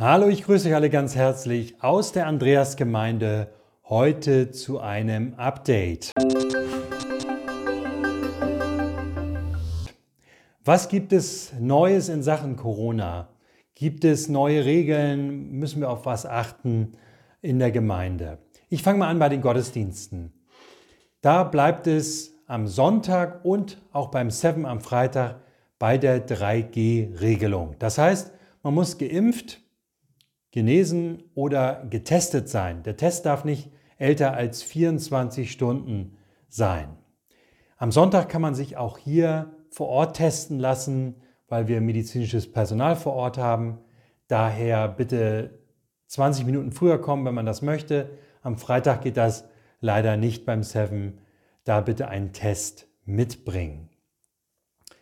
Hallo, ich grüße euch alle ganz herzlich aus der Andreasgemeinde heute zu einem Update. Was gibt es Neues in Sachen Corona? Gibt es neue Regeln? Müssen wir auf was achten in der Gemeinde? Ich fange mal an bei den Gottesdiensten. Da bleibt es am Sonntag und auch beim Seven am Freitag bei der 3G-Regelung. Das heißt, man muss geimpft, genesen oder getestet sein. Der Test darf nicht älter als 24 Stunden sein. Am Sonntag kann man sich auch hier vor Ort testen lassen, weil wir medizinisches Personal vor Ort haben. Daher bitte 20 Minuten früher kommen, wenn man das möchte. Am Freitag geht das leider nicht beim Seven. Da bitte einen Test mitbringen.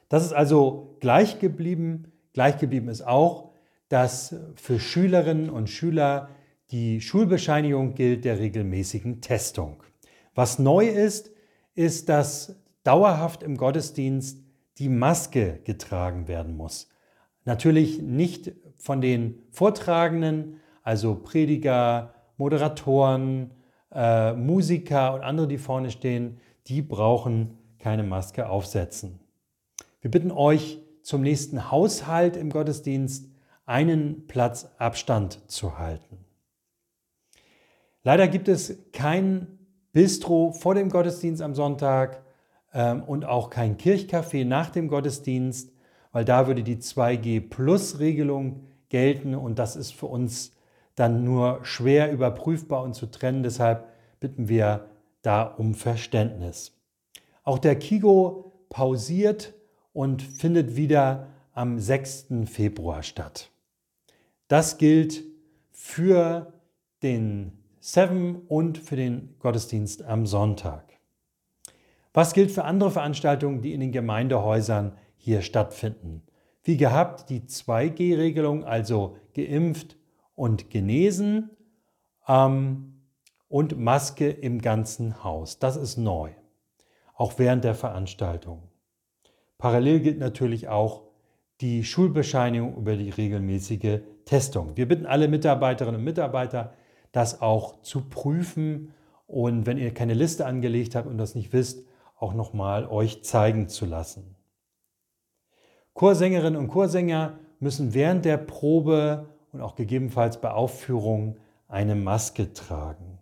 Das ist also gleich geblieben. Gleich geblieben ist auch, dass für Schülerinnen und Schüler die Schulbescheinigung gilt der regelmäßigen Testung. Was neu ist, ist, dass dauerhaft im Gottesdienst die Maske getragen werden muss. Natürlich nicht von den Vortragenden, also Prediger, Moderatoren, äh, Musiker und andere, die vorne stehen, die brauchen keine Maske aufsetzen. Wir bitten euch zum nächsten Haushalt im Gottesdienst einen Platz Abstand zu halten. Leider gibt es kein Bistro vor dem Gottesdienst am Sonntag ähm, und auch kein Kirchcafé nach dem Gottesdienst, weil da würde die 2G-Plus-Regelung gelten und das ist für uns dann nur schwer überprüfbar und zu trennen. Deshalb bitten wir da um Verständnis. Auch der Kigo pausiert und findet wieder am 6. Februar statt. Das gilt für den Seven und für den Gottesdienst am Sonntag. Was gilt für andere Veranstaltungen, die in den Gemeindehäusern hier stattfinden? Wie gehabt die 2G-Regelung, also geimpft und genesen ähm, und Maske im ganzen Haus. Das ist neu, auch während der Veranstaltung. Parallel gilt natürlich auch die Schulbescheinigung über die regelmäßige Testung. Wir bitten alle Mitarbeiterinnen und Mitarbeiter, das auch zu prüfen und wenn ihr keine Liste angelegt habt und das nicht wisst, auch nochmal euch zeigen zu lassen. Chorsängerinnen und Chorsänger müssen während der Probe und auch gegebenenfalls bei Aufführungen eine Maske tragen.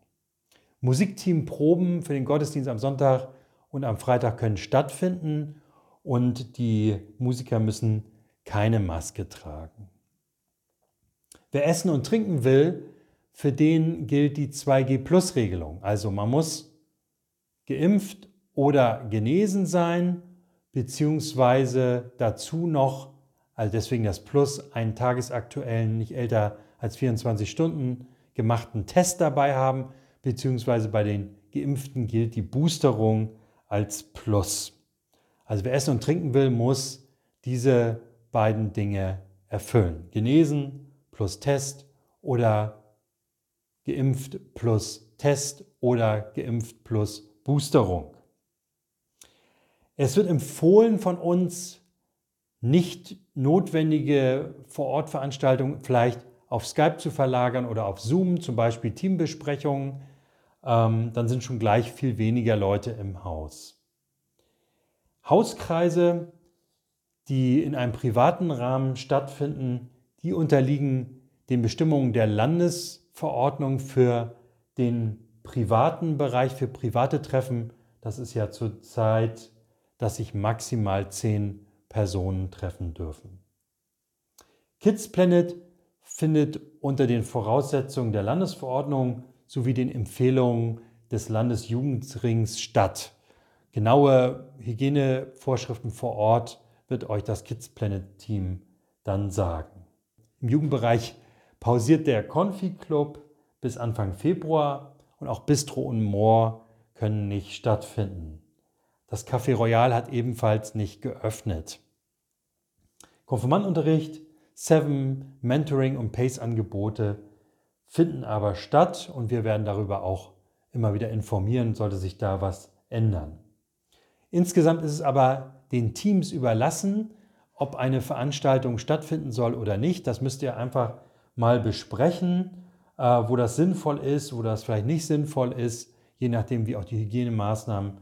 Musikteamproben für den Gottesdienst am Sonntag und am Freitag können stattfinden und die Musiker müssen keine Maske tragen. Wer essen und trinken will, für den gilt die 2G-Plus-Regelung. Also man muss geimpft oder genesen sein, beziehungsweise dazu noch, also deswegen das Plus, einen tagesaktuellen, nicht älter als 24 Stunden gemachten Test dabei haben, beziehungsweise bei den Geimpften gilt die Boosterung als Plus. Also wer essen und trinken will, muss diese beiden Dinge erfüllen. Genesen plus Test oder geimpft plus Test oder geimpft plus Boosterung. Es wird empfohlen von uns, nicht notwendige Vorortveranstaltungen vielleicht auf Skype zu verlagern oder auf Zoom, zum Beispiel Teambesprechungen. Ähm, dann sind schon gleich viel weniger Leute im Haus. Hauskreise, die in einem privaten Rahmen stattfinden, die unterliegen den Bestimmungen der Landesverordnung für den privaten Bereich, für private Treffen. Das ist ja zurzeit, dass sich maximal zehn Personen treffen dürfen. Kids Planet findet unter den Voraussetzungen der Landesverordnung sowie den Empfehlungen des Landesjugendrings statt. Genaue Hygienevorschriften vor Ort wird euch das Kids Planet Team dann sagen. Im Jugendbereich pausiert der Confi Club bis Anfang Februar und auch Bistro und Moor können nicht stattfinden. Das Café Royal hat ebenfalls nicht geöffnet. Konfirmandunterricht, Seven, Mentoring und Pace-Angebote finden aber statt und wir werden darüber auch immer wieder informieren, sollte sich da was ändern. Insgesamt ist es aber den Teams überlassen, ob eine Veranstaltung stattfinden soll oder nicht. Das müsst ihr einfach mal besprechen, äh, wo das sinnvoll ist, wo das vielleicht nicht sinnvoll ist, je nachdem, wie auch die Hygienemaßnahmen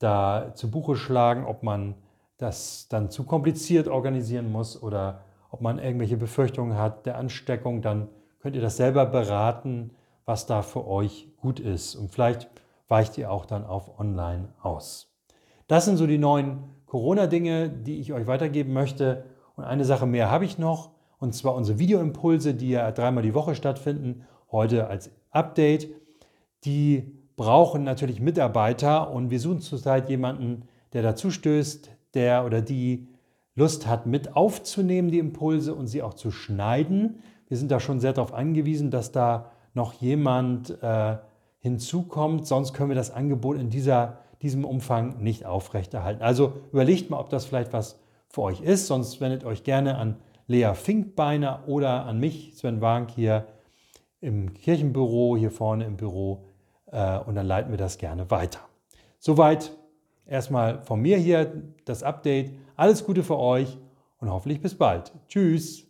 da zu Buche schlagen, ob man das dann zu kompliziert organisieren muss oder ob man irgendwelche Befürchtungen hat der Ansteckung, dann könnt ihr das selber beraten, was da für euch gut ist. Und vielleicht weicht ihr auch dann auf Online aus. Das sind so die neuen Corona-Dinge, die ich euch weitergeben möchte. Und eine Sache mehr habe ich noch, und zwar unsere Videoimpulse, die ja dreimal die Woche stattfinden, heute als Update. Die brauchen natürlich Mitarbeiter und wir suchen zurzeit jemanden, der dazu stößt, der oder die Lust hat, mit aufzunehmen, die Impulse und sie auch zu schneiden. Wir sind da schon sehr darauf angewiesen, dass da noch jemand äh, hinzukommt, sonst können wir das Angebot in dieser, diesem Umfang nicht aufrechterhalten. Also überlegt mal, ob das vielleicht was für euch ist, sonst wendet euch gerne an Lea Finkbeiner oder an mich, Sven Wank, hier im Kirchenbüro, hier vorne im Büro äh, und dann leiten wir das gerne weiter. Soweit erstmal von mir hier das Update. Alles Gute für euch und hoffentlich bis bald. Tschüss.